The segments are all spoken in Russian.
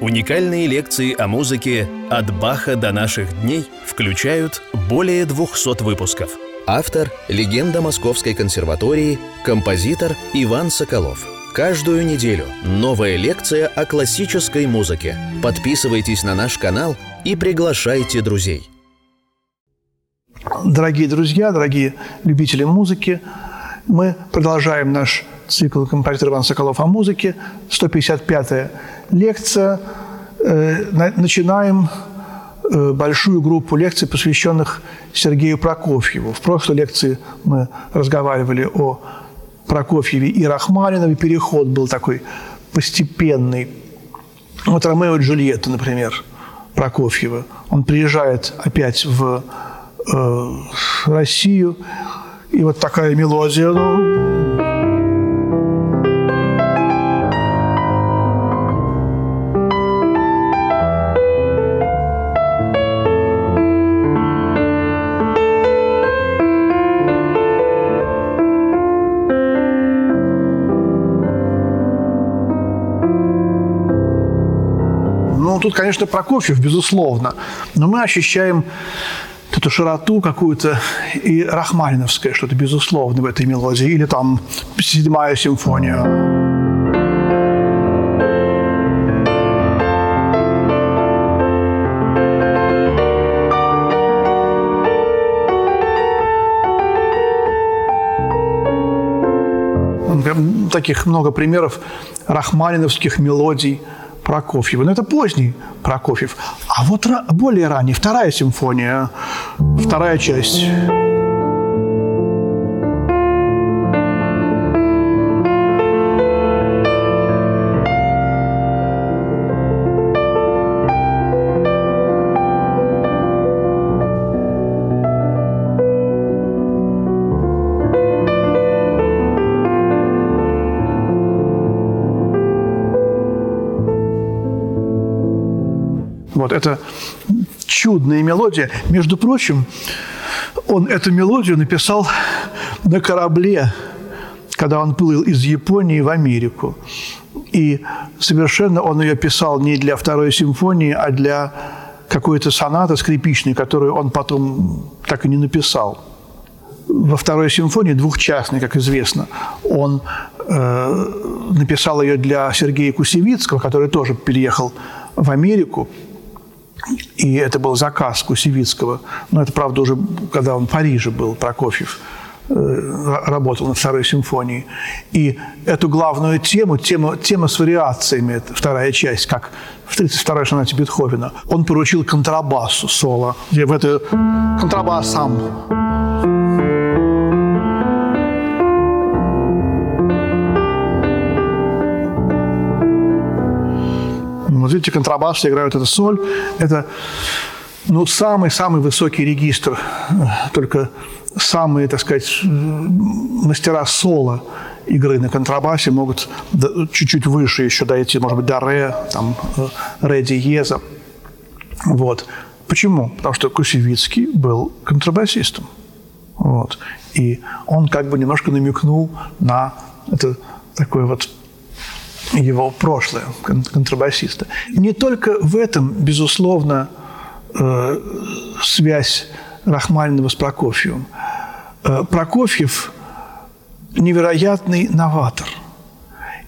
Уникальные лекции о музыке «От Баха до наших дней» включают более 200 выпусков. Автор – легенда Московской консерватории, композитор Иван Соколов. Каждую неделю новая лекция о классической музыке. Подписывайтесь на наш канал и приглашайте друзей. Дорогие друзья, дорогие любители музыки, мы продолжаем наш цикл композитора Иван Соколов о музыке, 155-я лекция. Э, начинаем э, большую группу лекций, посвященных Сергею Прокофьеву. В прошлой лекции мы разговаривали о Прокофьеве и Рахманинове. Переход был такой постепенный. Вот Ромео и Джульетта, например, Прокофьева. Он приезжает опять в э, Россию, и вот такая мелодия. Тут, конечно, Прокофьев, безусловно, но мы ощущаем эту широту какую-то и рахманиновское что-то, безусловно, в этой мелодии. Или там седьмая симфония. таких много примеров рахманиновских мелодий – Прокофьева. Но это поздний Прокофьев. А вот более ранний, вторая симфония, вторая часть. Вот это чудная мелодия. Между прочим, он эту мелодию написал на корабле, когда он плыл из Японии в Америку. И совершенно он ее писал не для второй симфонии, а для какой-то сонаты скрипичной, которую он потом так и не написал. Во второй симфонии, двухчастной, как известно, он э, написал ее для Сергея Кусевицкого, который тоже переехал в Америку и это был заказ Кусевицкого. Но это, правда, уже когда он в Париже был, Прокофьев э, работал над второй симфонией. И эту главную тему, тему, тема с вариациями, это вторая часть, как в 32-й сонате Бетховена, он поручил контрабасу соло, где в это контрабас сам Вот видите, контрабасы играют это соль. Это ну, самый-самый высокий регистр, только самые, так сказать, мастера соло игры на контрабасе могут чуть-чуть выше еще дойти, может быть, до ре, там, э, ре диеза. Вот. Почему? Потому что Кусевицкий был контрабасистом. Вот. И он как бы немножко намекнул на это такое вот его прошлое контрабасиста. Не только в этом, безусловно, э, связь Рахманинова с Прокофьевым. Э, Прокофьев – невероятный новатор.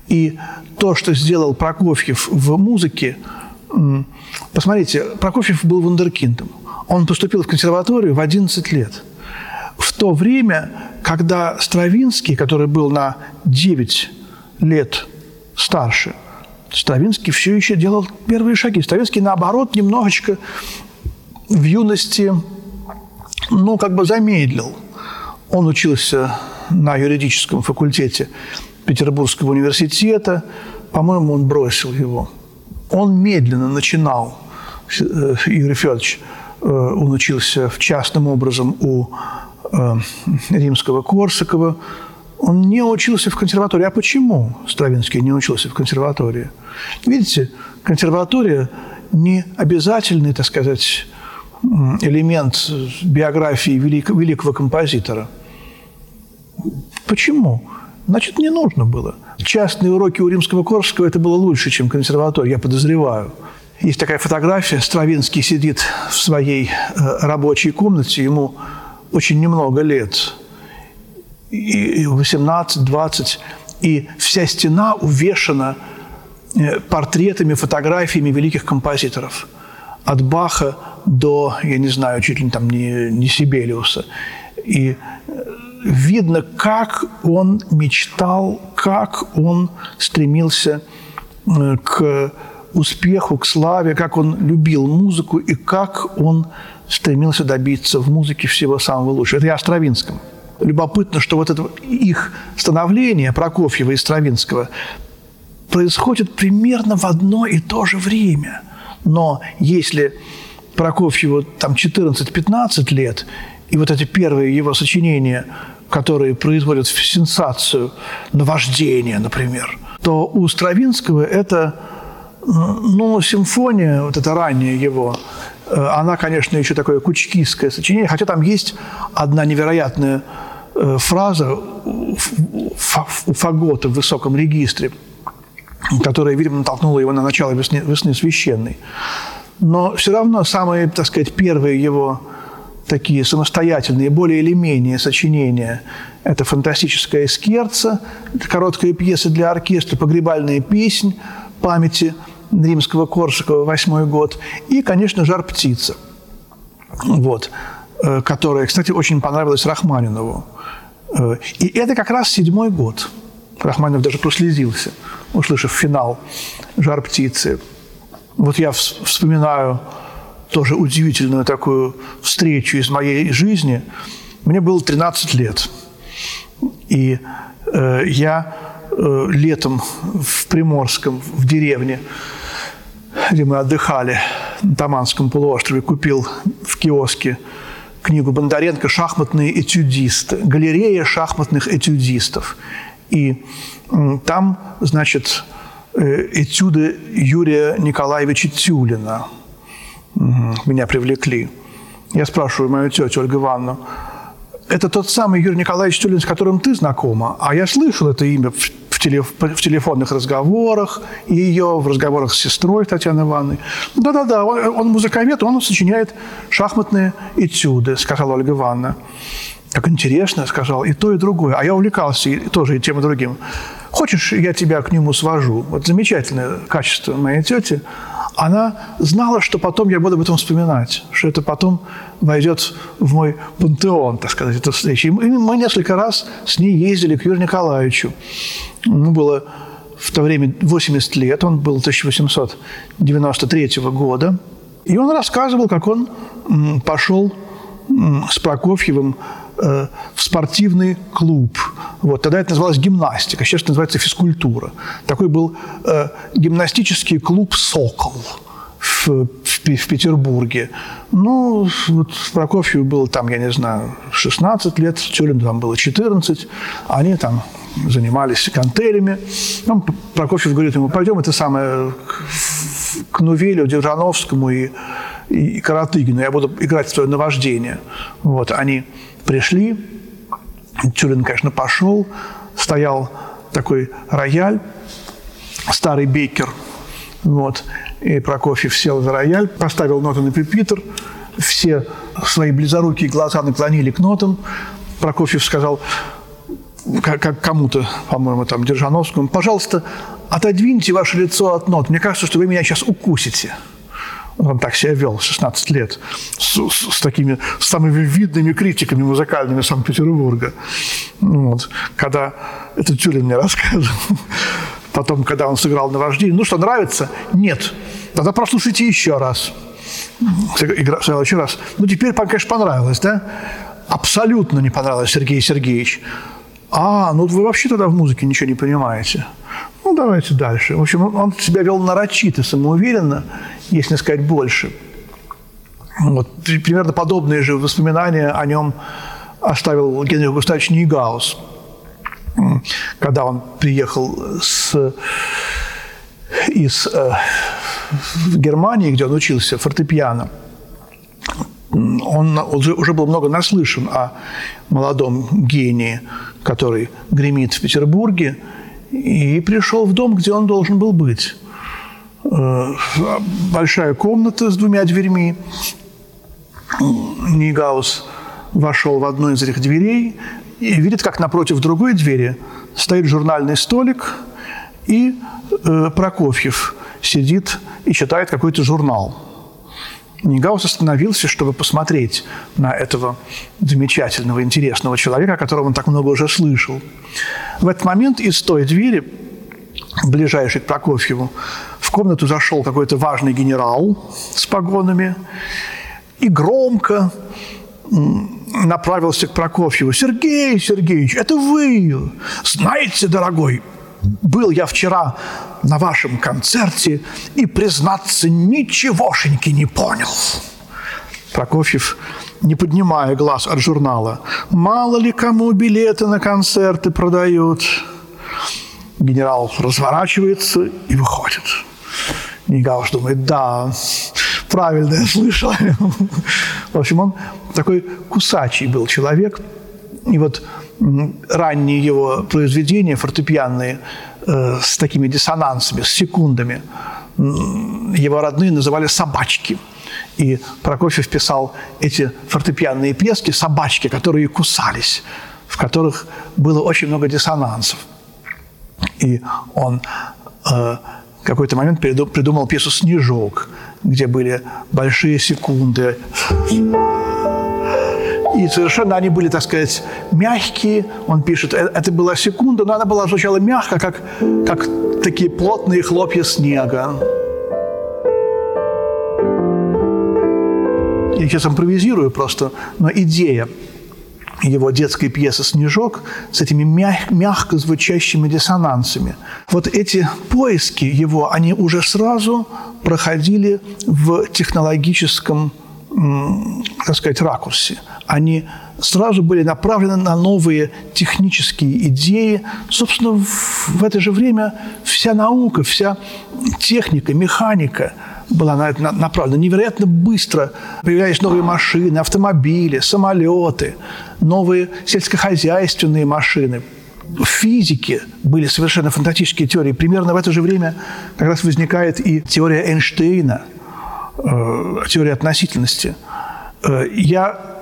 И то, что сделал Прокофьев в музыке, посмотрите, Прокофьев был вундеркиндом. Он поступил в консерваторию в 11 лет. В то время, когда Стравинский, который был на 9 лет старше. Стравинский все еще делал первые шаги. Стравинский, наоборот, немножечко в юности, ну, как бы замедлил. Он учился на юридическом факультете Петербургского университета. По-моему, он бросил его. Он медленно начинал, э, Игорь Федорович, э, он учился в частным образом у э, римского Корсакова, он не учился в консерватории. А почему Стравинский не учился в консерватории? Видите, консерватория не обязательный, так сказать, элемент биографии великого, великого композитора. Почему? Значит, не нужно было. Частные уроки у римского Корского – это было лучше, чем консерватория, я подозреваю – Есть такая фотография, Стравинский сидит в своей э, рабочей комнате, ему очень немного лет, и 18-20, и вся стена увешана э, портретами, фотографиями великих композиторов. От Баха до, я не знаю, чуть ли там не, не Сибелиуса. И э, видно, как он мечтал, как он стремился к успеху, к славе, как он любил музыку и как он стремился добиться в музыке всего самого лучшего. Это я о Стравинском. Любопытно, что вот это их становление Прокофьева и Стравинского происходит примерно в одно и то же время. Но если Прокофьеву там 14-15 лет, и вот эти первые его сочинения, которые производят сенсацию, наваждение, например, то у Стравинского это ну, симфония, вот эта ранняя его, она, конечно, еще такое кучкистское сочинение, хотя там есть одна невероятная э, фраза у Фагота в высоком регистре, которая, видимо, натолкнула его на начало весны, весны священной. Но все равно самые, так сказать, первые его такие самостоятельные, более или менее сочинения – это фантастическая скерца, короткая пьеса для оркестра, погребальная песнь памяти – римского Корсакова, восьмой год, и, конечно, «Жар птица», вот, э, которая, кстати, очень понравилась Рахманинову. Э, и это как раз седьмой год. Рахманинов даже прослезился, услышав финал «Жар птицы». Вот я вспоминаю тоже удивительную такую встречу из моей жизни. Мне было 13 лет. И э, я э, летом в Приморском, в деревне, где мы отдыхали на Таманском полуострове, купил в киоске книгу Бондаренко «Шахматные этюдисты», галерея шахматных этюдистов. И там, значит, э, этюды Юрия Николаевича Тюлина меня привлекли. Я спрашиваю мою тетю Ольгу Ивановну, это тот самый Юрий Николаевич Тюлин, с которым ты знакома, а я слышал это имя в телефонных разговорах ее, в разговорах с сестрой Татьяной Ивановной. Да-да-да, он, он музыковед, он сочиняет шахматные этюды, сказала Ольга Ивановна. Как интересно, сказал, и то, и другое. А я увлекался и, тоже и тем, и другим. Хочешь, я тебя к нему свожу? Вот замечательное качество моей тети – она знала, что потом я буду об этом вспоминать, что это потом войдет в мой пантеон, так сказать, эта встреча. И мы несколько раз с ней ездили к Юрию Николаевичу. Ему было в то время 80 лет, он был 1893 года. И он рассказывал, как он пошел с Прокофьевым в спортивный клуб. Вот, тогда это называлось гимнастика, сейчас это называется физкультура. Такой был э, гимнастический клуб «Сокол» в, в, в Петербурге. Ну, вот Прокофьеву было там, я не знаю, 16 лет, Тюрин там было 14. Они там занимались гантелями. Ну, Прокофьев говорит ему, пойдем это самое к Нувелю, Держановскому и, и Каратыгину, я буду играть в твое наваждение. Вот, они пришли, Тюрин, конечно, пошел, стоял такой рояль, старый бейкер, вот, и Прокофьев сел за рояль, поставил ноты на пюпитр, все свои близорукие глаза наклонили к нотам. Прокофьев сказал как кому-то, по-моему, там, Держановскому, пожалуйста, отодвиньте ваше лицо от нот. Мне кажется, что вы меня сейчас укусите он так себя вел, 16 лет, с, с, с такими самыми видными критиками музыкальными Санкт-Петербурга. Вот. Когда это Тюрин мне рассказывал. Потом, когда он сыграл на вождении, ну что, нравится? Нет. Тогда прослушайте еще раз. Сыграл еще раз. Ну, теперь, конечно, понравилось, да? Абсолютно не понравилось Сергей Сергеевич. А, ну вы вообще тогда в музыке ничего не понимаете. Ну, давайте дальше. В общем, он себя вел нарочито, самоуверенно, если не сказать больше. Вот, примерно подобные же воспоминания о нем оставил Генрих Густавович Нейгаус, когда он приехал с, из э, Германии, где он учился фортепиано. Он уже был много наслышан о молодом гении, который гремит в Петербурге – и пришел в дом, где он должен был быть. э, большая комната с двумя дверьми. Нигаус вошел в одну из этих дверей и видит, как напротив другой двери стоит журнальный столик, и э, Прокофьев сидит и читает какой-то журнал. Нигаус остановился, чтобы посмотреть на этого замечательного, интересного человека, о котором он так много уже слышал. В этот момент из той двери, ближайшей к Прокофьеву, в комнату зашел какой-то важный генерал с погонами и громко направился к Прокофьеву. «Сергей Сергеевич, это вы! Знаете, дорогой, был я вчера на вашем концерте и, признаться, ничегошеньки не понял». Прокофьев, не поднимая глаз от журнала, «Мало ли кому билеты на концерты продают». Генерал разворачивается и выходит. Нигауш думает, да, правильно я слышал. В общем, он такой кусачий был человек. И вот ранние его произведения фортепианные э, с такими диссонансами, с секундами, его родные называли «собачки». И Прокофьев писал эти фортепианные пьески «собачки», которые кусались, в которых было очень много диссонансов. И он э, в какой-то момент придумал пьесу «Снежок», где были большие секунды. И совершенно они были, так сказать, мягкие. Он пишет, «Э, это была секунда, но она была звучала мягко, как, как такие плотные хлопья снега. Я сейчас импровизирую просто, но идея его детской пьесы «Снежок» с этими мяг- мягко звучащими диссонансами. Вот эти поиски его, они уже сразу проходили в технологическом, так сказать, ракурсе. Они сразу были направлены на новые технические идеи. Собственно, в это же время вся наука, вся техника, механика – была на это направлена. Невероятно быстро появлялись новые машины, автомобили, самолеты, новые сельскохозяйственные машины. В физике были совершенно фантастические теории. Примерно в это же время как раз возникает и теория Эйнштейна, э, теория относительности. Э, я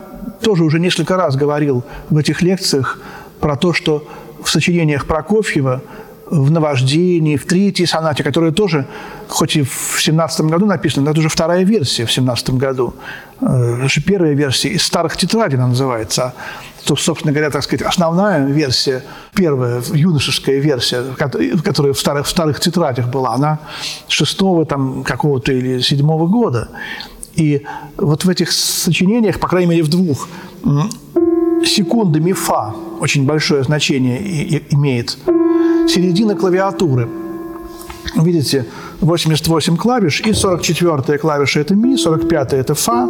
тоже уже несколько раз говорил в этих лекциях про то, что в сочинениях Прокофьева в «Наваждении», в третьей сонате, которая тоже, хоть и в семнадцатом году написана, но это уже вторая версия в семнадцатом году. Э, это же первая версия из старых тетрадей она называется. То, собственно говоря, так сказать, основная версия, первая юношеская версия, которая в старых, в старых тетрадях была, она шестого там какого-то или седьмого года. И вот в этих сочинениях, по крайней мере, в двух, секунды мифа очень большое значение имеет середина клавиатуры. Видите, 88 клавиш, и 44-я клавиша – это ми, 45-я – это фа.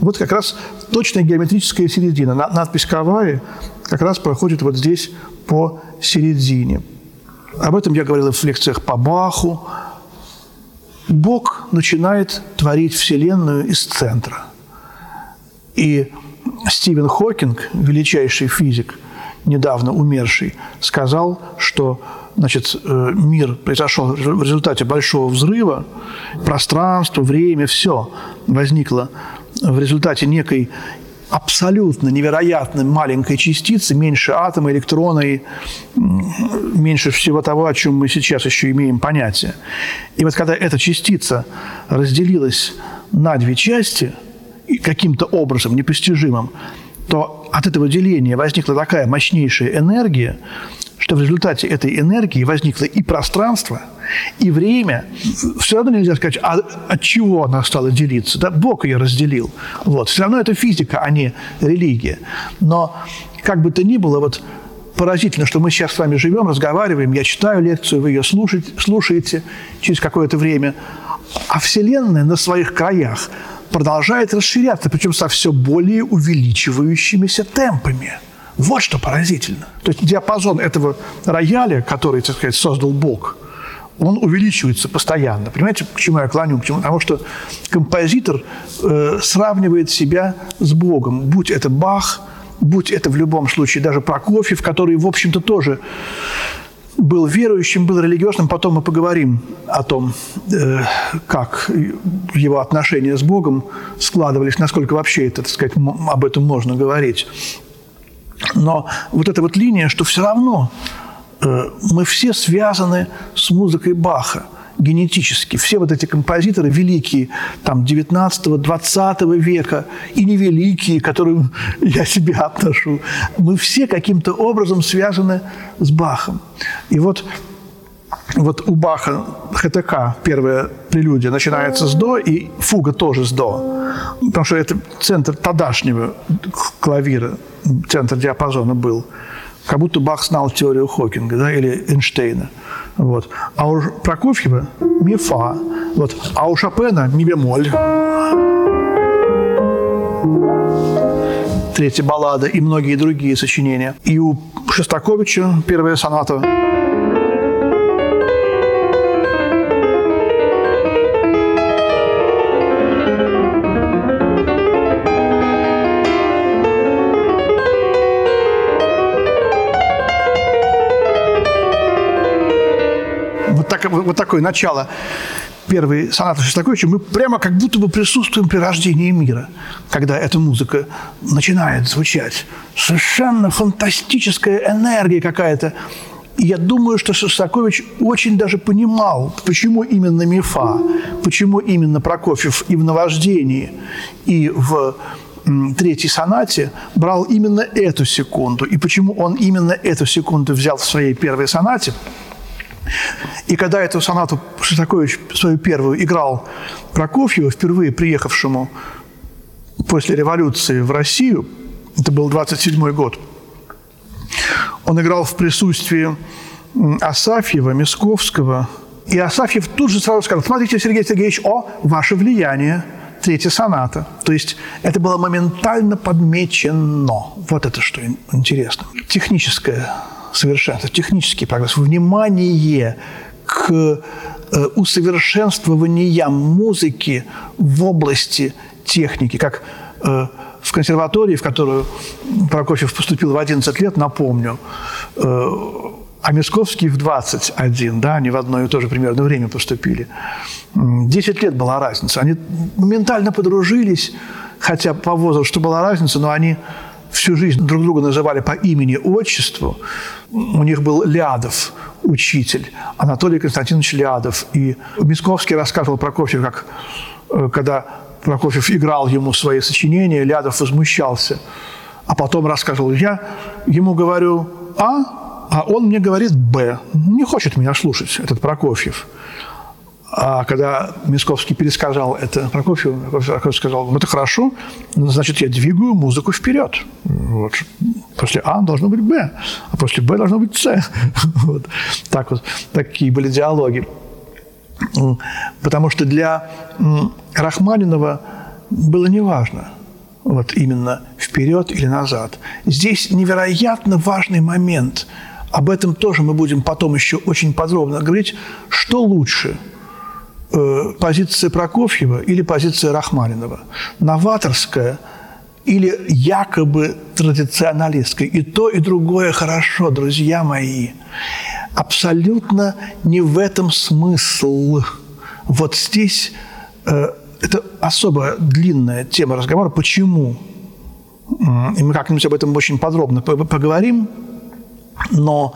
Вот как раз точная геометрическая середина. Надпись «Каваи» как раз проходит вот здесь по середине. Об этом я говорил в лекциях по Баху. Бог начинает творить Вселенную из центра. И Стивен Хокинг, величайший физик – недавно умерший, сказал, что значит, э, мир произошел в результате большого взрыва, пространство, время, все возникло в результате некой абсолютно невероятно маленькой частицы, меньше атома, электрона и меньше всего того, о чем мы сейчас еще имеем понятие. И вот когда эта частица разделилась на две части, каким-то образом непостижимым, то от этого деления возникла такая мощнейшая энергия, что в результате этой энергии возникло и пространство, и время. Все равно нельзя сказать, а от чего она стала делиться. Да? Бог ее разделил. Вот. Все равно это физика, а не религия. Но как бы то ни было, вот поразительно, что мы сейчас с вами живем, разговариваем, я читаю лекцию, вы ее слушаете, слушаете через какое-то время, а Вселенная на своих краях – продолжает расширяться, причем со все более увеличивающимися темпами. Вот что поразительно. То есть диапазон этого рояля, который, так сказать, создал Бог, он увеличивается постоянно. Понимаете, к чему я клоню? К чему? Потому что композитор э, сравнивает себя с Богом. Будь это Бах, будь это в любом случае даже Прокофьев, который, в общем-то, тоже был верующим, был религиозным. Потом мы поговорим о том, э, как его отношения с Богом складывались, насколько вообще это, так сказать, об этом можно говорить. Но вот эта вот линия, что все равно э, мы все связаны с музыкой Баха генетически. Все вот эти композиторы великие, там, 19-20 века, и невеликие, к которым я себя отношу, мы все каким-то образом связаны с Бахом. И вот вот у Баха ХТК первая прелюдия начинается с до, и фуга тоже с до. Потому что это центр тогдашнего клавира, центр диапазона был. Как будто Бах знал теорию Хокинга да, или Эйнштейна. Вот. А у Прокофьева ми фа. Вот. А у Шопена ми бемоль. Третья баллада и многие другие сочинения. И у Шостаковича первая соната вот такое начало первой сонаты Шостаковича, мы прямо как будто бы присутствуем при рождении мира, когда эта музыка начинает звучать. Совершенно фантастическая энергия какая-то. И я думаю, что Шостакович очень даже понимал, почему именно Мифа, почему именно Прокофьев и в «Наваждении», и в третьей сонате брал именно эту секунду. И почему он именно эту секунду взял в своей первой сонате – и когда эту сонату Шостакович свою первую играл Прокофьеву, впервые приехавшему после революции в Россию, это был 27 год, он играл в присутствии Асафьева, Мисковского, и Асафьев тут же сразу сказал, смотрите, Сергей Сергеевич, о, ваше влияние, третья соната. То есть это было моментально подмечено. Вот это что интересно. Техническое совершенство, технический прогресс, внимание к э, усовершенствованиям музыки в области техники, как э, в консерватории, в которую Прокофьев поступил в 11 лет, напомню, э, а Мисковский в 21, да, они в одно и то же примерно время поступили. 10 лет была разница. Они моментально подружились, хотя по возрасту была разница, но они всю жизнь друг друга называли по имени-отчеству. У них был Лядов, учитель, Анатолий Константинович Лядов. И Мисковский рассказывал Прокофьев, как э, когда Прокофьев играл ему свои сочинения, Лядов возмущался. А потом рассказывал, я ему говорю «А», а он мне говорит «Б». Не хочет меня слушать, этот Прокофьев. А когда Мисковский пересказал это Прокофьеву, Прокофьев сказал, ну, это хорошо, значит, я двигаю музыку вперед. Вот. После А должно быть Б, а после Б должно быть С. Вот. Так вот, такие были диалоги. Потому что для Рахманинова было неважно, вот именно вперед или назад. Здесь невероятно важный момент. Об этом тоже мы будем потом еще очень подробно говорить. Что лучше – позиция Прокофьева или позиция Рахманинова. Новаторская или якобы традиционалистская. И то, и другое хорошо, друзья мои. Абсолютно не в этом смысл. Вот здесь э, это особо длинная тема разговора. Почему? И мы как-нибудь об этом очень подробно поговорим. Но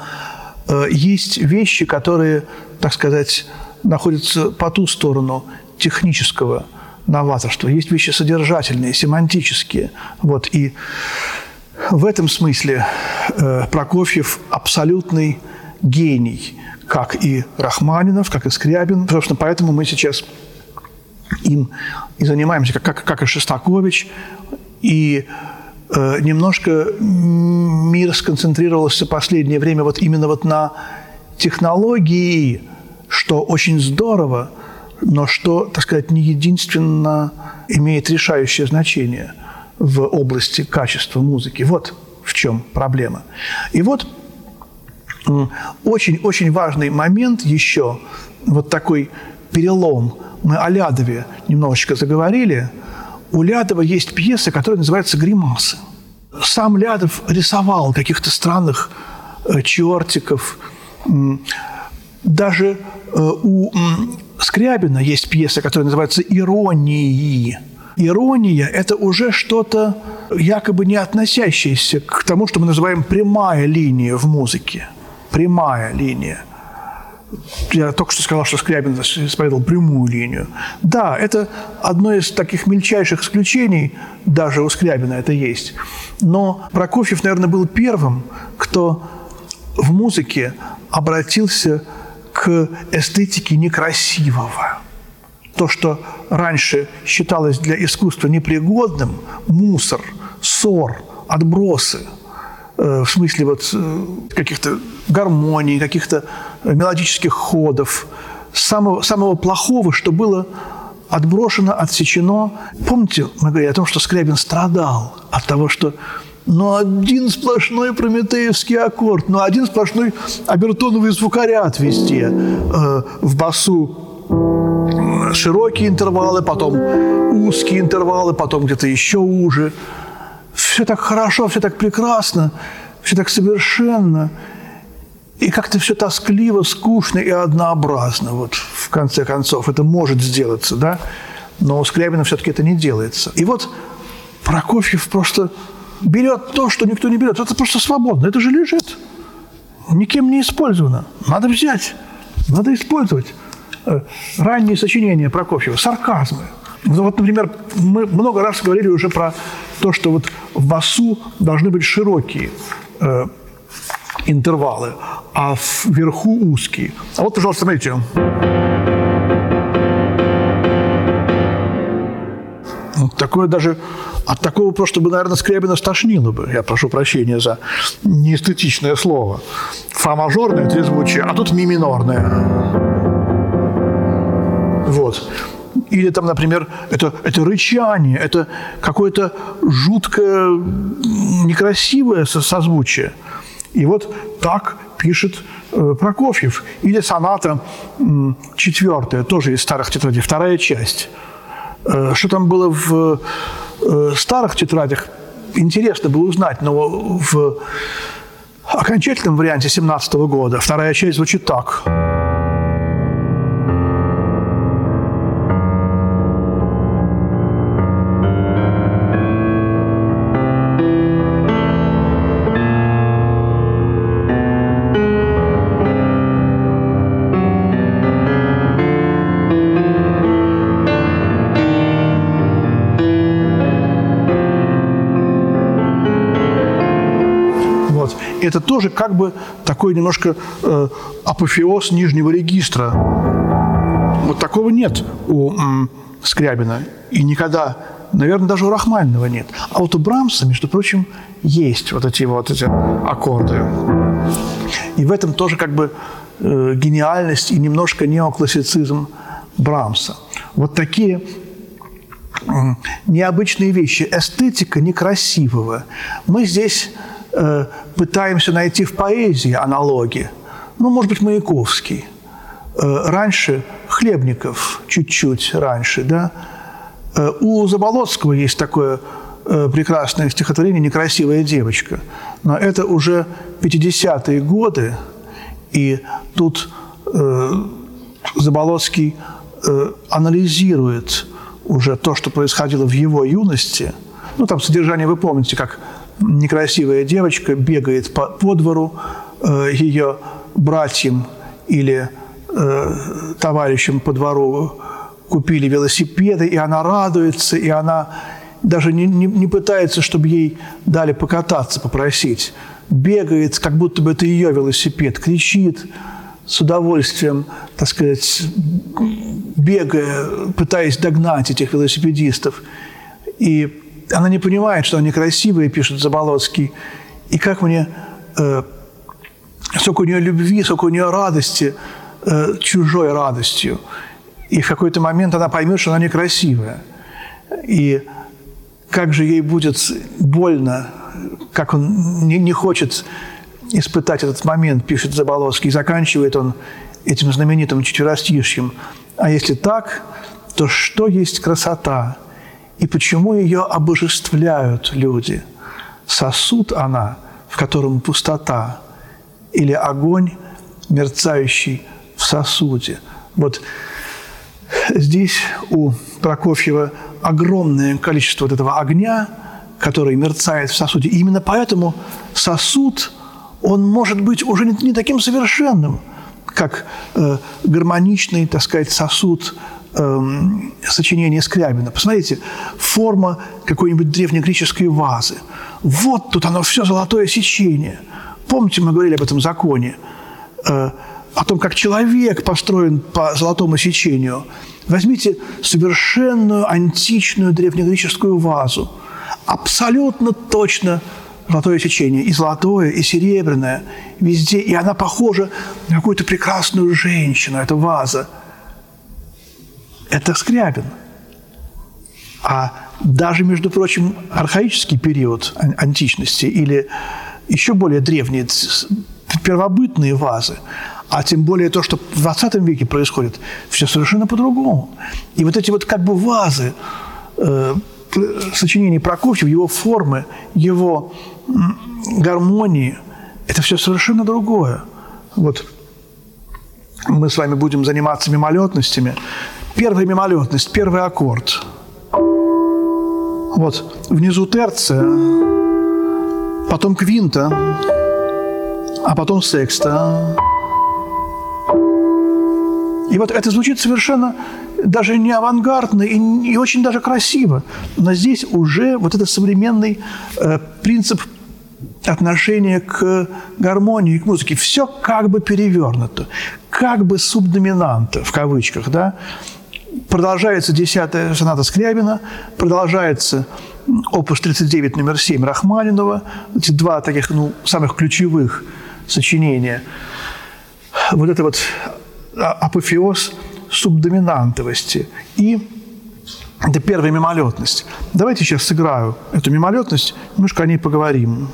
э, есть вещи, которые, так сказать, находится по ту сторону технического новаторства. Есть вещи содержательные, семантические. Вот. И в этом смысле э, Прокофьев абсолютный гений, как и Рахманинов, как и Скрябин. Собственно, поэтому мы сейчас им и занимаемся, как, как, как и Шестакович. И э, немножко мир сконцентрировался в последнее время вот именно вот на технологии, что очень здорово, но что, так сказать, не единственно имеет решающее значение в области качества музыки. Вот в чем проблема. И вот очень-очень важный момент еще, вот такой перелом. Мы о Лядове немножечко заговорили. У Лядова есть пьеса, которая называется «Гримасы». Сам Лядов рисовал каких-то странных э, чертиков, Даже у Скрябина есть пьеса, которая называется «Иронии». Ирония – это уже что-то якобы не относящееся к тому, что мы называем прямая линия в музыке. Прямая линия. Я только что сказал, что Скрябин исповедовал прямую линию. Да, это одно из таких мельчайших исключений, даже у Скрябина это есть. Но Прокофьев, наверное, был первым, кто в музыке обратился к эстетике некрасивого. То, что раньше считалось для искусства непригодным, мусор, ссор, отбросы, э, в смысле вот э, каких-то гармоний, каких-то мелодических ходов, самого, самого плохого, что было отброшено, отсечено. Помните, мы говорили о том, что Скрябин страдал от того, что но один сплошной прометеевский аккорд, но один сплошной обертоновый звукоряд везде. Э, в басу широкие интервалы, потом узкие интервалы, потом где-то еще уже. Все так хорошо, все так прекрасно, все так совершенно. И как-то все тоскливо, скучно и однообразно. Вот в конце концов это может сделаться, да? Но у Скрябина все-таки это не делается. И вот Прокофьев просто берет то, что никто не берет. Это просто свободно. Это же лежит. Никем не использовано. Надо взять. Надо использовать. Э, ранние сочинения Прокофьева, сарказмы. Ну, вот, например, мы много раз говорили уже про то, что вот в басу должны быть широкие э, интервалы, а вверху узкие. А вот, пожалуйста, смотрите. Такое даже от такого просто бы, наверное, Скрябина стошнило бы. Я прошу прощения за неэстетичное слово. Фа мажорное трезвучие, а тут ми минорное. Вот. Или там, например, это, это рычание, это какое-то жуткое, некрасивое созвучие. И вот так пишет э, Прокофьев. Или соната четвертая, тоже из старых тетрадей, вторая часть. Э, что там было в э, старых тетрадях, интересно было узнать, но в окончательном варианте 17 года вторая часть звучит так – тоже как бы такой немножко э, апофеоз нижнего регистра. Вот такого нет у м, Скрябина. И никогда, наверное, даже у Рахманинова нет. А вот у Брамса, между прочим, есть вот эти вот эти аккорды. И в этом тоже как бы э, гениальность и немножко неоклассицизм Брамса. Вот такие необычные вещи. Эстетика некрасивого. Мы здесь Э, пытаемся найти в поэзии аналоги. Ну, может быть, Маяковский. Э, раньше Хлебников, чуть-чуть раньше, да. Э, у Заболоцкого есть такое прекрасное стихотворение «Некрасивая девочка». Но это уже 50-е годы, и тут э, Заболоцкий анализирует уже то, что происходило в его юности. Ну, там содержание вы помните, как некрасивая девочка бегает по, по двору, э, ее братьям или э, товарищам по двору купили велосипеды, и она радуется, и она даже не, не, не пытается, чтобы ей дали покататься, попросить. Бегает, как будто бы это ее велосипед, кричит с удовольствием, так сказать, бегая, пытаясь догнать этих велосипедистов. И она не понимает, что они красивые, пишет Заболоцкий. И как мне, э, сколько у нее любви, сколько у нее радости, э, чужой радостью. И в какой-то момент она поймет, что она некрасивая. И как же ей будет больно, как он не, не хочет испытать этот момент, пишет Заболоцкий. И заканчивает он этим знаменитым четверостишьем. А если так, то что есть красота? И почему ее обожествляют люди. Сосуд она, в котором пустота, или огонь, мерцающий в сосуде. Вот здесь у Прокофьева огромное количество вот этого огня, который мерцает в сосуде. И именно поэтому сосуд, он может быть уже не, таким совершенным, как э, гармоничный, так сказать, сосуд э, сочинения Скрябина. Посмотрите, форма какой-нибудь древнегреческой вазы. Вот тут оно все золотое сечение. Помните, мы говорили об этом законе, э, о том, как человек построен по золотому сечению. Возьмите совершенную античную древнегреческую вазу. Абсолютно точно золотое сечение. И золотое, и серебряное. Везде. И она похожа на какую-то прекрасную женщину, эта ваза. Это Скрябин. А даже, между прочим, архаический период античности или еще более древние первобытные вазы, а тем более то, что в 20 веке происходит, все совершенно по-другому. И вот эти вот как бы вазы э, сочинений Прокофьева, его формы, его гармонии, это все совершенно другое. Вот мы с вами будем заниматься мимолетностями. Первая мимолетность, первый аккорд. Вот внизу терция, потом квинта, а потом секста. И вот это звучит совершенно даже не авангардно и, и очень даже красиво. Но здесь уже вот этот современный э, принцип отношения к гармонии, к музыке. Все как бы перевернуто, как бы субдоминанта, в кавычках, да. Продолжается десятая соната Скрябина, продолжается опус 39 номер 7 Рахманинова, эти два таких, ну, самых ключевых сочинения. Вот это вот а, апофеоз субдоминантовости. И это первая мимолетность. Давайте сейчас сыграю эту мимолетность, немножко о ней поговорим.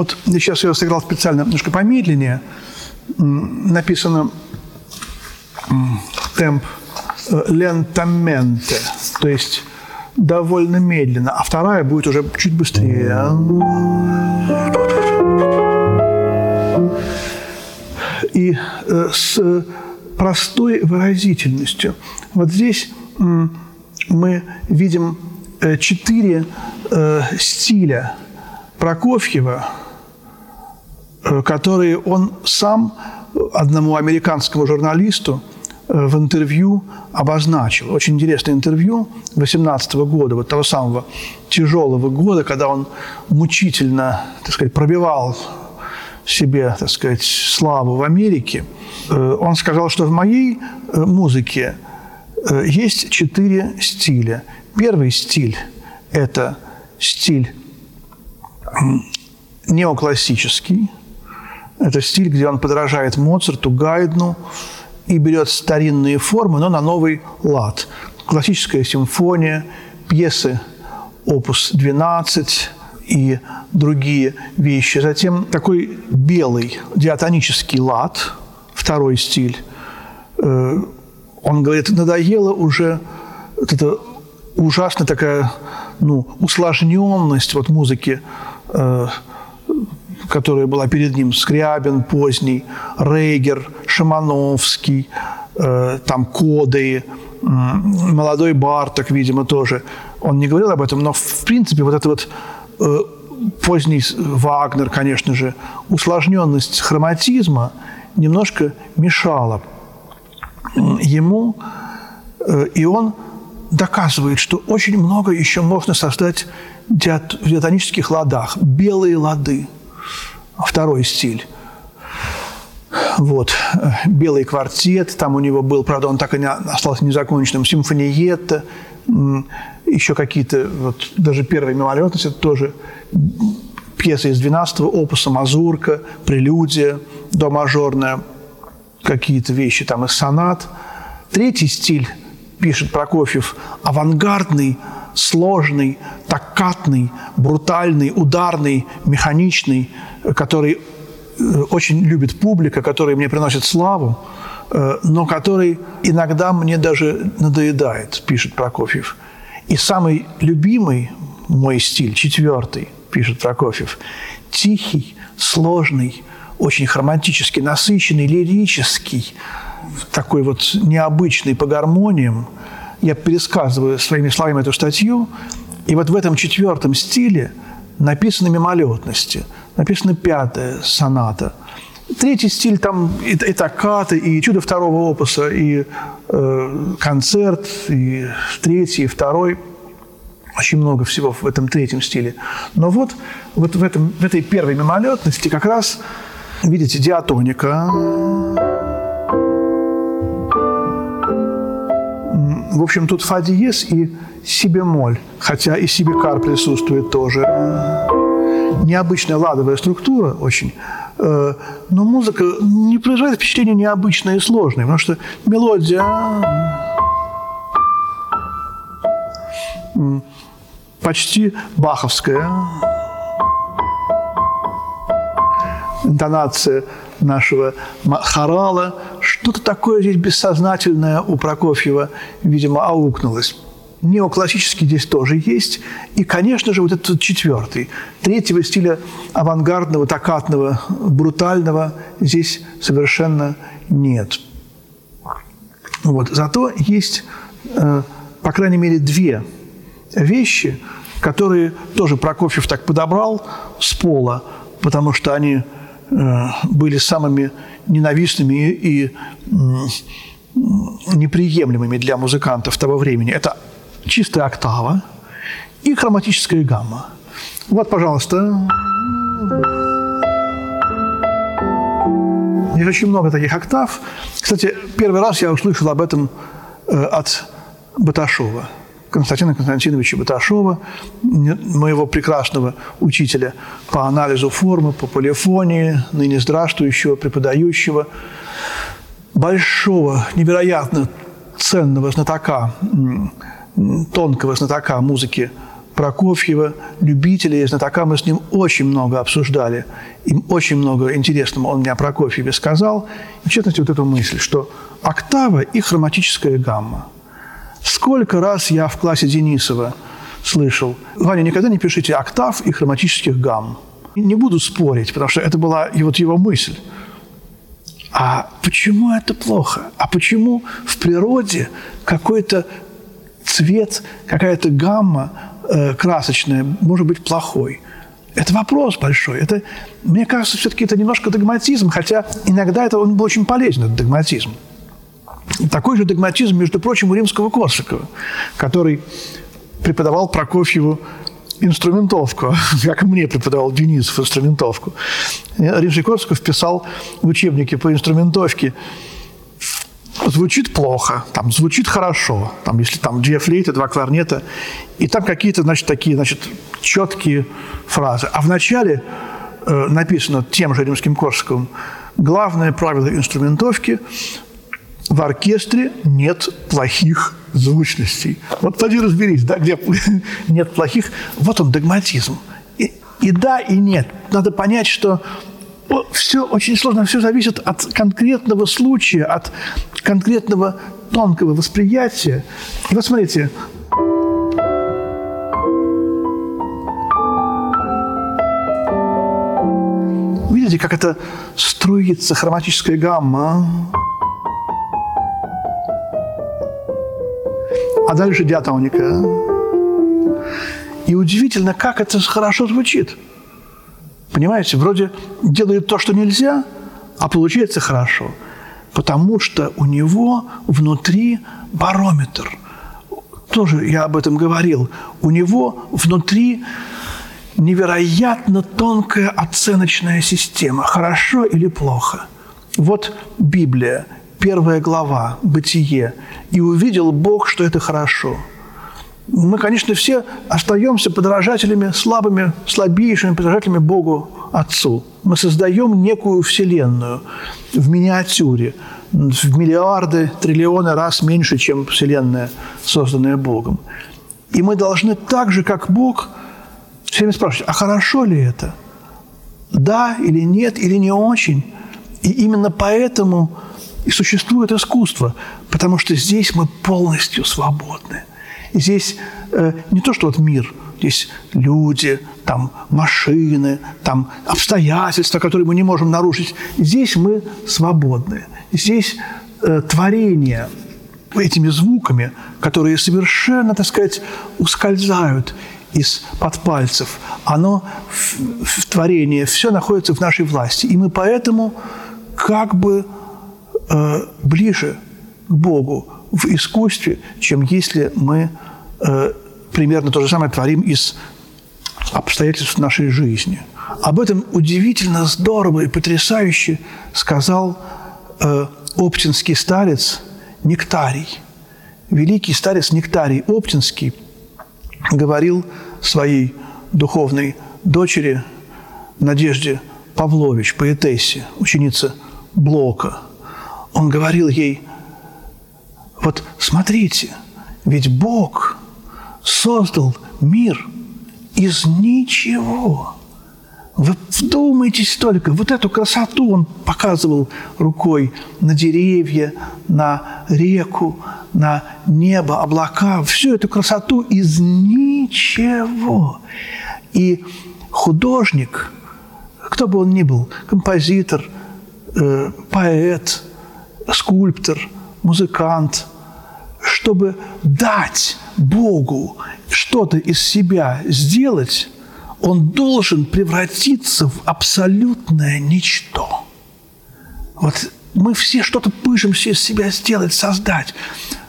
Вот сейчас я сыграл специально немножко помедленнее. Написано темп э, лентаменте, то есть довольно медленно, а вторая будет уже чуть быстрее. И э, с простой выразительностью. Вот здесь мы видим э, четыре стиля Прокофьева – которые он сам одному американскому журналисту э, в интервью обозначил. Очень интересное интервью 18 года, вот того самого тяжелого года, когда он мучительно, так сказать, пробивал себе, так сказать, славу в Америке. Э, он сказал, что в моей музыке есть четыре стиля. Первый стиль – это стиль неоклассический – это стиль, где он подражает Моцарту, Гайдну и берет старинные формы, но на новый лад. классическая симфония, пьесы опус 12 и другие вещи. Затем такой белый диатонический лад, второй стиль. Э, он говорит, надоело уже вот эта ужасная такая ну, усложненность вот музыки, э, которая была перед ним, Скрябин поздний, Рейгер, Шамановский, э, там Коды, молодой Барток, видимо, тоже. Он не говорил об этом, но в принципе вот это вот э, поздний Вагнер, конечно же, усложненность хроматизма немножко мешала ему, э, и он доказывает, что очень много еще можно создать в диатонических ладах. Белые лады, второй стиль. Вот. Белый квартет, там у него был, правда, он так и не остался незаконченным, симфониетта, еще какие-то, вот даже первая мимолетность, это тоже пьеса из 12-го опуса, мазурка, прелюдия, до мажорная, какие-то вещи там из сонат. Третий стиль, пишет Прокофьев, авангардный, сложный, таккатный, брутальный, ударный, механичный, который Э, очень любит публика, который мне приносит славу, э, но который иногда мне даже надоедает, пишет Прокофьев. И самый любимый мой стиль, четвертый, пишет Прокофьев, тихий, сложный, очень хроматический, насыщенный, лирический, такой вот необычный по гармониям. Я пересказываю своими словами эту статью, и вот в этом четвертом стиле написаны мимолетности – написана пятая соната. Третий стиль там и, и токкаты, и чудо второго опуса, и э, концерт, и третий, и второй. Очень много всего в этом третьем стиле. Но вот, вот в, этом, в этой первой мимолетности как раз, видите, диатоника. В общем, тут фа диез и си бемоль, хотя и си бикар присутствует тоже. Необычная ладовая структура очень, э, но музыка не производит впечатление необычной и сложной, потому что мелодия почти баховская, интонация нашего хорала, что-то такое здесь бессознательное у Прокофьева, видимо, аукнулось неоклассический здесь тоже есть. И, конечно же, вот этот четвертый, третьего стиля авангардного, токатного, брутального здесь совершенно нет. Вот. Зато есть, э, по крайней мере, две вещи, которые тоже Прокофьев так подобрал с пола, потому что они э, были самыми ненавистными и неприемлемыми для музыкантов того времени. Это чистая октава и хроматическая гамма. Вот, пожалуйста. Здесь очень много таких октав. Кстати, первый раз я услышал об этом э, от Баташова. Константина Константиновича Баташова, моего прекрасного учителя по анализу формы, по полифонии, ныне здравствующего, преподающего, большого, невероятно ценного знатока тонкого знатока музыки Прокофьева, любителей знатока, мы с ним очень много обсуждали. И очень много интересного он мне о Прокофьеве сказал. И, в частности, вот эту мысль, что октава и хроматическая гамма. Сколько раз я в классе Денисова слышал, Ваня, никогда не пишите октав и хроматических гамм. Не буду спорить, потому что это была и вот его мысль. А почему это плохо? А почему в природе какой-то цвет, какая-то гамма э, красочная может быть плохой. Это вопрос большой. Это, мне кажется, все-таки это немножко догматизм, хотя иногда это он был очень полезен, этот догматизм. Такой же догматизм, между прочим, у римского Корсакова, который преподавал Прокофьеву инструментовку, как мне преподавал Денисов инструментовку. Римский Корсаков писал в учебнике по инструментовке звучит плохо, там звучит хорошо, там, если там две флейты, два кларнета, и там какие-то, значит, такие, значит, четкие фразы. А в начале э, написано тем же римским Корсаковым, главное правило инструментовки – в оркестре нет плохих звучностей. Вот поди разберись, да, где нет плохих. Вот он, догматизм. И, и да, и нет. Надо понять, что все очень сложно, все зависит от конкретного случая, от конкретного тонкого восприятия. И вот смотрите, видите, как это струится хроматическая гамма? А дальше диатоника. И удивительно, как это хорошо звучит. Понимаете, вроде делает то, что нельзя, а получается хорошо. Потому что у него внутри барометр. Тоже я об этом говорил. У него внутри невероятно тонкая оценочная система. Хорошо или плохо. Вот Библия, первая глава, Бытие. «И увидел Бог, что это хорошо». Мы, конечно, все остаемся подражателями, слабыми, слабейшими подражателями Богу Отцу. Мы создаем некую вселенную в миниатюре, в миллиарды, триллионы раз меньше, чем вселенная, созданная Богом. И мы должны так же, как Бог, все время спрашивать, а хорошо ли это? Да или нет, или не очень? И именно поэтому и существует искусство, потому что здесь мы полностью свободны. Здесь э, не то, что вот мир, здесь люди, там машины, там обстоятельства, которые мы не можем нарушить. Здесь мы свободны. Здесь э, творение этими звуками, которые совершенно, так сказать, ускользают из-под пальцев, оно в, в творении, все находится в нашей власти. И мы поэтому как бы э, ближе к Богу, в искусстве, чем если мы э, примерно то же самое творим из обстоятельств нашей жизни. Об этом удивительно здорово и потрясающе сказал э, оптинский старец Нектарий. Великий старец Нектарий Оптинский говорил своей духовной дочери Надежде Павлович, поэтессе, ученице Блока. Он говорил ей, вот смотрите, ведь Бог создал мир из ничего. Вы вдумайтесь только, вот эту красоту он показывал рукой на деревья, на реку, на небо, облака, всю эту красоту из ничего. И художник, кто бы он ни был, композитор, э, поэт, скульптор, музыкант, чтобы дать Богу что-то из себя сделать, он должен превратиться в абсолютное ничто. Вот мы все что-то пышемся из себя сделать, создать.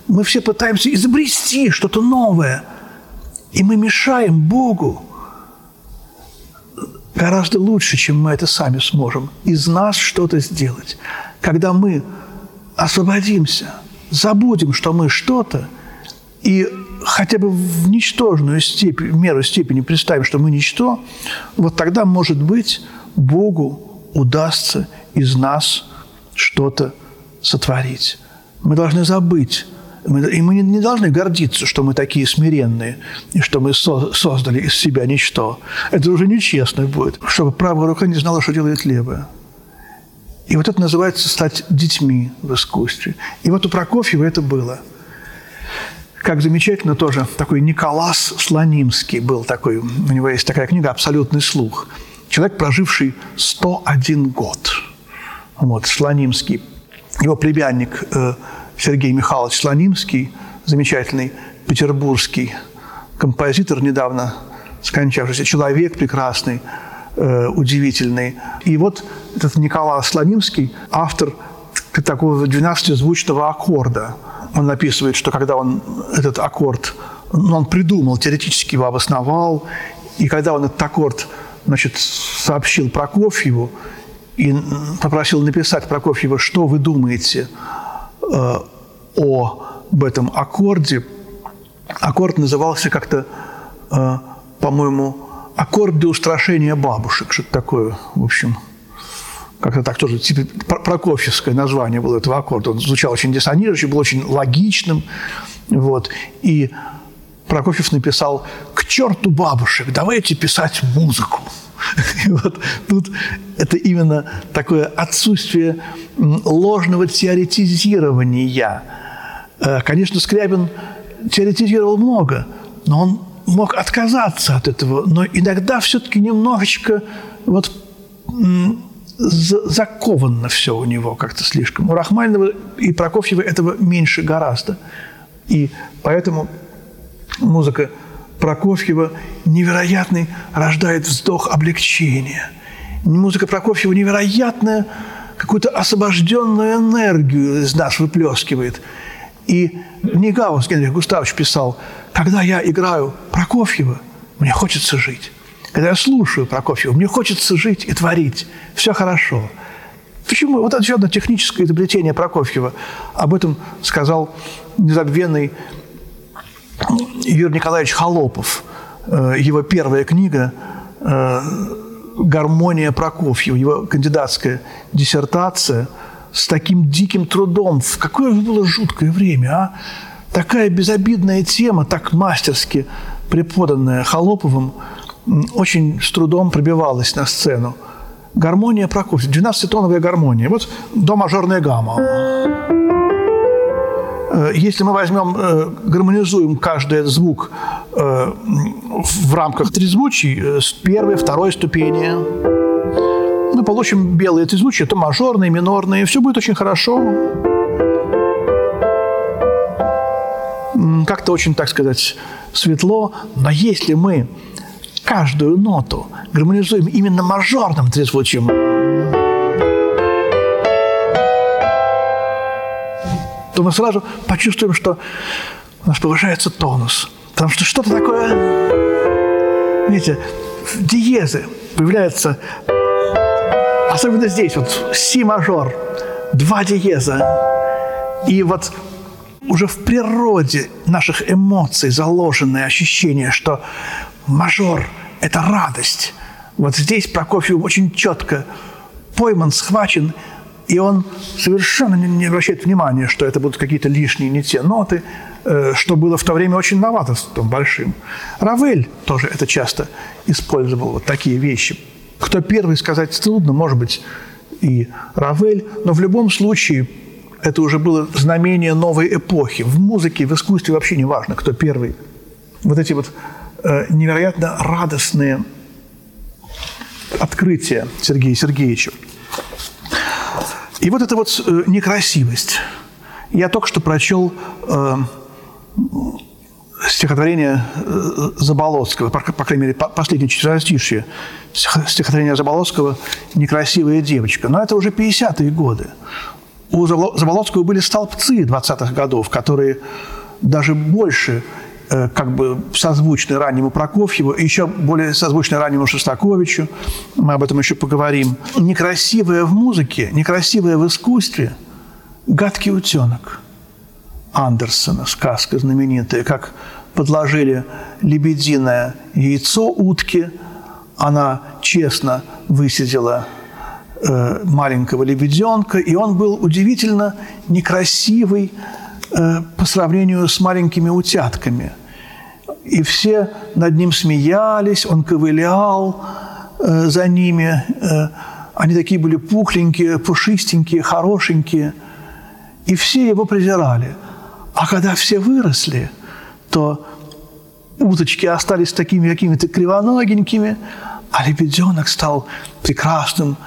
Мы все пытаемся изобрести что-то новое. И мы мешаем Богу гораздо лучше, чем мы это сами сможем. Из нас что-то сделать. Когда мы освободимся, забудем, что мы что-то, и хотя бы в ничтожную степень, меру степени представим, что мы ничто, вот тогда, может быть, Богу удастся из нас что-то сотворить. Мы должны забыть, и мы не должны гордиться, что мы такие смиренные, и что мы создали из себя ничто. Это уже нечестно будет, чтобы правая рука не знала, что делает левая. И вот это называется стать детьми в искусстве. И вот у Прокофьева это было – как замечательно тоже такой Николас Слонимский был такой, у него есть такая книга «Абсолютный слух». Человек, проживший 101 год. Вот, Слонимский. Его племянник э, Сергей Михайлович Слонимский, замечательный петербургский композитор, недавно скончавшийся, человек прекрасный, э, удивительный. И вот этот Николай Слонимский, автор такого 12-звучного аккорда – он написывает, что когда он этот аккорд, ну, он придумал, теоретически его обосновал, и когда он этот аккорд значит, сообщил Прокофьеву и попросил написать Прокофьеву, что вы думаете э, об этом аккорде, аккорд назывался как-то, э, по-моему, аккорд для устрашения бабушек, что-то такое, в общем – как-то так тоже, типа прокофьевское название было этого аккорда. Он звучал очень диссонирующе, был очень логичным. Вот. И Прокофьев написал «К черту бабушек, давайте писать музыку». И вот тут это именно такое отсутствие ложного теоретизирования. Э, конечно, Скрябин теоретизировал много, но он мог отказаться от этого, но иногда все-таки немножечко вот закованно все у него как-то слишком. У Рахманинова и Прокофьева этого меньше гораздо. И поэтому музыка Прокофьева невероятный рождает вздох облегчения. Музыка Прокофьева невероятная какую-то освобожденную энергию из нас выплескивает. И Негаус Генрих Густавович писал, когда я играю Прокофьева, мне хочется жить. Когда я слушаю Прокофьева, мне хочется жить и творить. Все хорошо. Почему? Вот еще одно техническое изобретение Прокофьева. Об этом сказал незабвенный Юрий Николаевич Холопов. Э, его первая книга э, «Гармония Прокофьева», его кандидатская диссертация с таким диким трудом. В какое было жуткое время, а? Такая безобидная тема, так мастерски преподанная Холоповым, очень с трудом пробивалась на сцену. Гармония Прокофьева, 12-тоновая гармония. Вот до мажорная гамма. Э, если мы возьмем, э, гармонизуем каждый звук э, в рамках трезвучий с первой, второй ступени, мы получим белые трезвучия, это мажорные, минорные, все будет очень хорошо. Как-то очень, так сказать, светло, но если мы каждую ноту гармонизуем именно мажорным трезвучием, то мы сразу почувствуем, что у нас повышается тонус. Потому что что-то такое, видите, диезы появляются, особенно здесь, вот си мажор, два диеза. И вот уже в природе наших эмоций заложенное ощущение, что мажор – это радость. Вот здесь Прокофьев очень четко пойман, схвачен – и он совершенно не обращает внимания, что это будут какие-то лишние, не те ноты, э, что было в то время очень новаторством большим. Равель тоже это часто использовал, вот такие вещи. Кто первый, сказать трудно, может быть, и Равель, но в любом случае это уже было знамение новой эпохи. В музыке, в искусстве вообще не важно, кто первый. Вот эти вот э, невероятно радостные открытия Сергея Сергеевича. И вот эта вот э, некрасивость. Я только что прочел э, стихотворение э, Заболоцкого, по, по крайней мере, последнее четверостишье стихотворение Заболоцкого «Некрасивая девочка». Но это уже 50-е годы. У Заболоцкого были столбцы 20-х годов, которые даже больше Э, как бы созвучны раннему Прокофьеву, и еще более созвучны раннему Шостаковичу. Мы об этом еще поговорим. Некрасивое в музыке, некрасивое в искусстве – «Гадкий утенок» Андерсона, сказка знаменитая, как подложили лебединое яйцо утки, она честно высидела маленького лебеденка, и он был удивительно некрасивый э, по сравнению с маленькими утятками – и все над ним смеялись, он ковылял э, за ними. Э, они такие были пухленькие, пушистенькие, хорошенькие. И все его презирали. А когда все выросли, то уточки остались такими какими-то кривоногенькими, а лебеденок стал прекрасным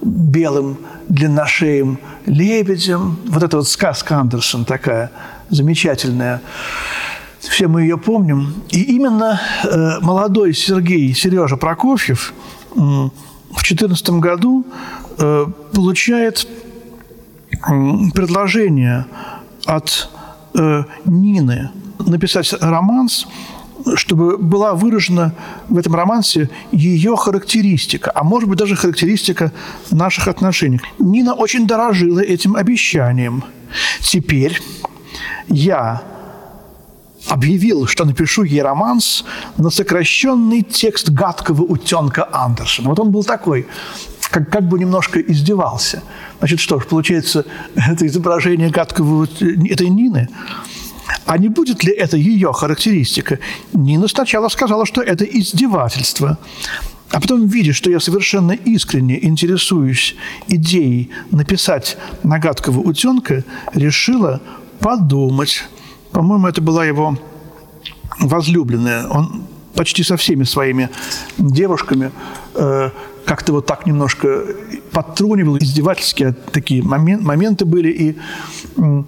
белым длинношеем лебедем. Вот эта вот сказка Андерсон такая замечательная все мы ее помним. И именно э, молодой Сергей, Сережа Прокофьев в 2014 году э, получает предложение от э, Нины написать романс, чтобы была выражена в этом романсе ее характеристика, а может быть даже характеристика наших отношений. Нина очень дорожила этим обещанием. Теперь я объявил, что напишу ей романс на сокращенный текст гадкого утенка Андерсона. Вот он был такой, как, как бы немножко издевался. Значит, что ж, получается, это изображение гадкого, этой Нины. А не будет ли это ее характеристика? Нина сначала сказала, что это издевательство. А потом, видя, что я совершенно искренне интересуюсь идеей написать на гадкого утенка, решила подумать. По-моему, это была его возлюбленная. Он почти со всеми своими девушками э, как-то вот так немножко подтрунивал, издевательские такие момент, моменты были, и э,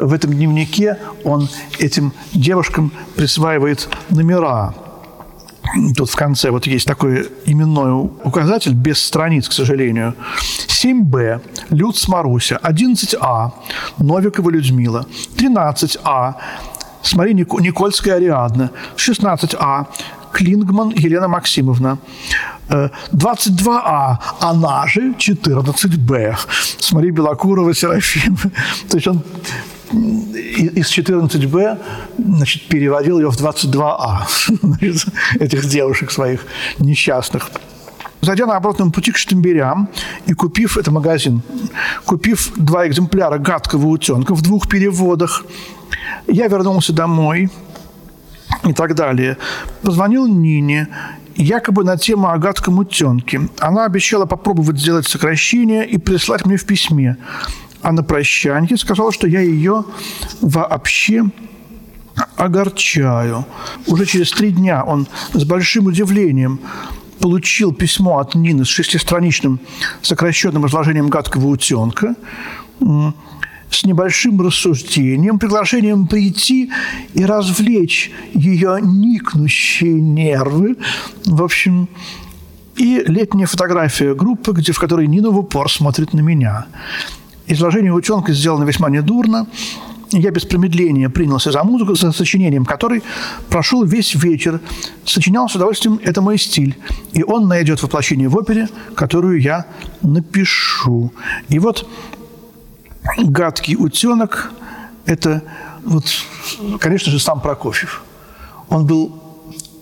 в этом дневнике он этим девушкам присваивает номера. Тут в конце вот есть такой именной указатель, без страниц, к сожалению. 7Б, Люц Маруся, 11А, Новикова Людмила, 13А, Смотри, Никольская Ариадна, 16А, Клингман Елена Максимовна, 22А, она же 14Б. Смотри, Белокурова Серафим. То есть он из 14Б значит, переводил ее в 22А, значит, этих девушек своих несчастных. Зайдя на обратном пути к Штемберям и купив, это магазин, купив два экземпляра «Гадкого утенка» в двух переводах, я вернулся домой и так далее. Позвонил Нине, якобы на тему о гадком утенке. Она обещала попробовать сделать сокращение и прислать мне в письме. А на прощанье сказала, что я ее вообще огорчаю. Уже через три дня он с большим удивлением получил письмо от Нины с шестистраничным сокращенным изложением гадкого утенка с небольшим рассуждением, приглашением прийти и развлечь ее никнущие нервы. В общем, и летняя фотография группы, где, в которой Нина в упор смотрит на меня. Изложение утенка сделано весьма недурно. Я без промедления принялся за музыку, за сочинением которой прошел весь вечер. Сочинял с удовольствием, это мой стиль. И он найдет воплощение в опере, которую я напишу. И вот гадкий утенок – это, вот, конечно же, сам Прокофьев. Он был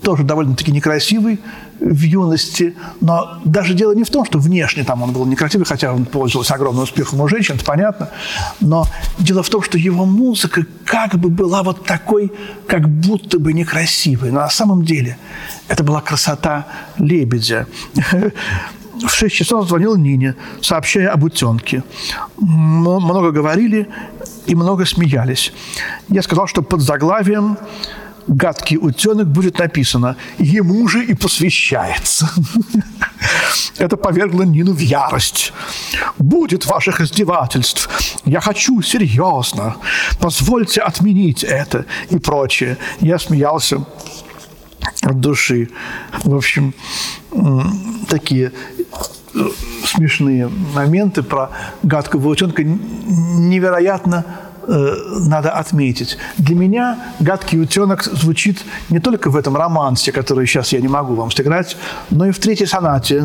тоже довольно-таки некрасивый в юности, но даже дело не в том, что внешне там он был некрасивый, хотя он пользовался огромным успехом у женщин, это понятно, но дело в том, что его музыка как бы была вот такой, как будто бы некрасивой, но на самом деле это была красота лебедя. В 6 часов звонил Нине, сообщая об утенке. Много говорили и много смеялись. Я сказал, что под заглавием гадкий утенок будет написано «Ему же и посвящается». Это повергло Нину в ярость. «Будет ваших издевательств. Я хочу серьезно. Позвольте отменить это» и прочее. Я смеялся от души. В общем, такие э, смешные моменты про гадкого утенка невероятно э, надо отметить. Для меня «Гадкий утенок» звучит не только в этом романсе, который сейчас я не могу вам сыграть, но и в третьей сонате.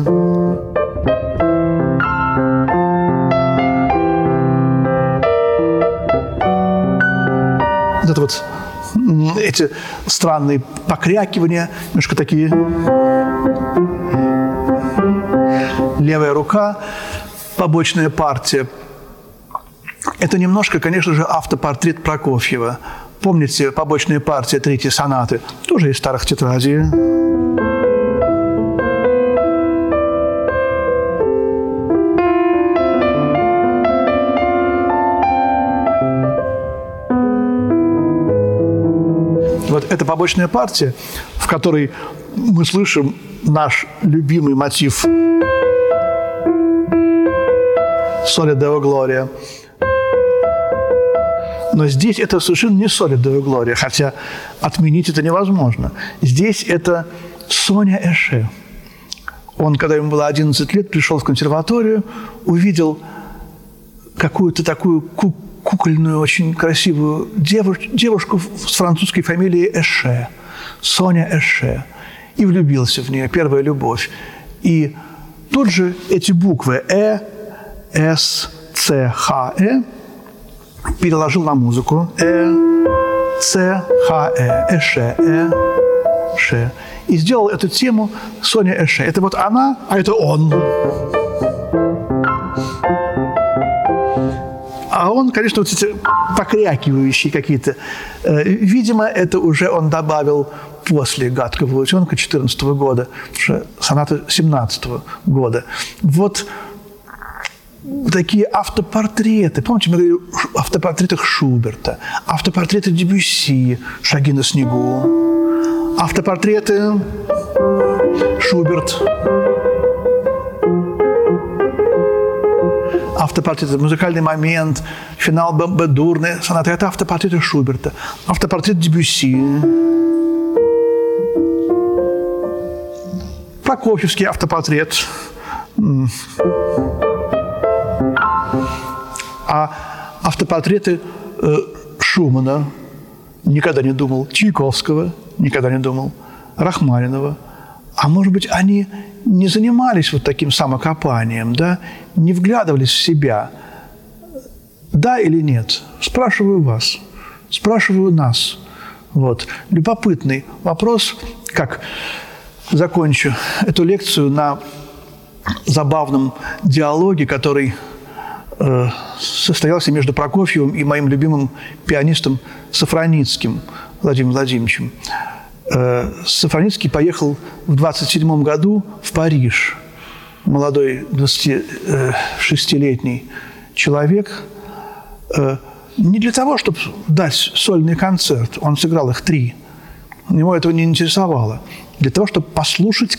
Вот это вот эти странные покрякивания, немножко такие. Левая рука, побочная партия. Это немножко, конечно же, автопортрет Прокофьева. Помните побочная партия третьей сонаты? Тоже из старых тетрадей. Вот эта побочная партия, в которой мы слышим наш любимый мотив «Соли Део Глория». Но здесь это совершенно не «Соли Део Глория», хотя отменить это невозможно. Здесь это Соня Эше. Он, когда ему было 11 лет, пришел в консерваторию, увидел какую-то такую кукольную, очень красивую девуш девушку с французской фамилией Эше, Соня Эше, и влюбился в нее, первая любовь. И тут же эти буквы Э, С, Ц, Х, Э переложил на музыку. Э, Ц, Х, Э, Эше, Э, Ше. И сделал эту тему Соня Эше. Это вот она, а это он. А он конечно, вот эти покрякивающие какие-то. Э, видимо, это уже он добавил после «Гадкого утенка» 14 года, соната 17 года. Вот такие автопортреты. Помните, мы говорили о автопортретах Шуберта, автопортреты Дебюсси, «Шаги на снегу», автопортреты Шуберт, автопортрет, музыкальный момент, финал Бадурны, сонаты. Это автопортреты Шуберта, автопортрет Дебюсси, Прокофьевский автопортрет. А автопортреты э, Шумана никогда не думал, Чайковского никогда не думал, Рахманинова. А может быть, они не занимались вот таким самокопанием, да, не вглядывались в себя. Да или нет? Спрашиваю вас, спрашиваю нас. Вот. Любопытный вопрос, как закончу эту лекцию на забавном диалоге, который состоялся между Прокофьевым и моим любимым пианистом Сафраницким Владимиром Владимировичем. Э, Сафраницкий поехал в 27 году в Париж. Молодой 26-летний человек. Э, не для того, чтобы дать сольный концерт. Он сыграл их три. Него этого не интересовало. Для того, чтобы послушать,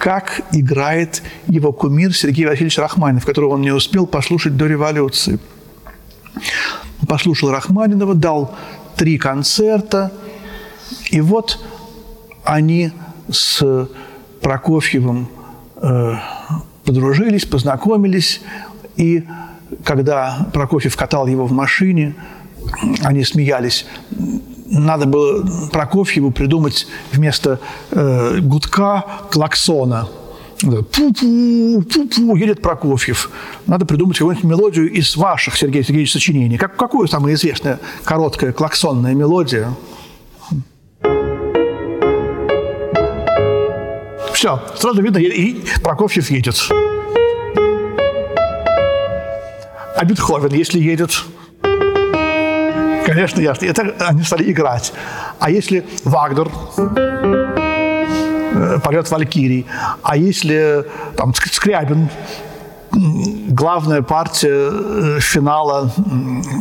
как играет его кумир Сергей Васильевич Рахманинов, которого он не успел послушать до революции. Послушал Рахманинова, дал три концерта, и вот они с Прокофьевым э, подружились, познакомились, и когда Прокофьев катал его в машине, они смеялись. Надо было Прокофьеву придумать вместо э, гудка клаксона. Пу-пу, пу-пу, едет Прокофьев. Надо придумать какую-нибудь мелодию из ваших, Сергей Сергеевич, сочинений. Как, какую самая известная короткая клаксонная мелодия? Все, сразу видно, и Прокофьев едет. А Бетховен, если едет, конечно, ясно. Это они стали играть. А если Вагнер э, поет Валькирий, а если там Скрябин, главная партия э, финала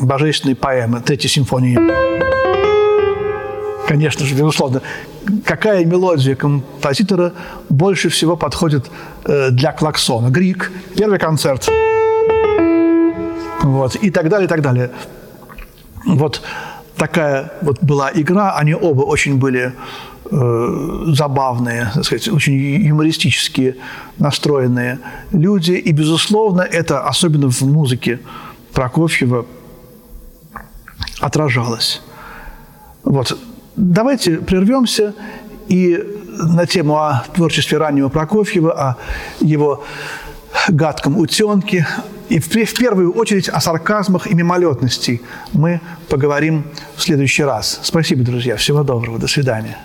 божественной поэмы, третьей симфонии. Конечно же, безусловно какая мелодия композитора больше всего подходит э, для клаксона. Грик, первый концерт. Вот, и так далее, и так далее. Вот такая вот была игра. Они оба очень были э, забавные, так сказать, очень юмористически настроенные люди. И, безусловно, это, особенно в музыке Прокофьева, отражалось. Вот. Давайте прервемся и на тему о творчестве раннего Прокофьева, о его гадком утенке и в, в первую очередь о сарказмах и мимолетности мы поговорим в следующий раз. Спасибо, друзья. Всего доброго. До свидания.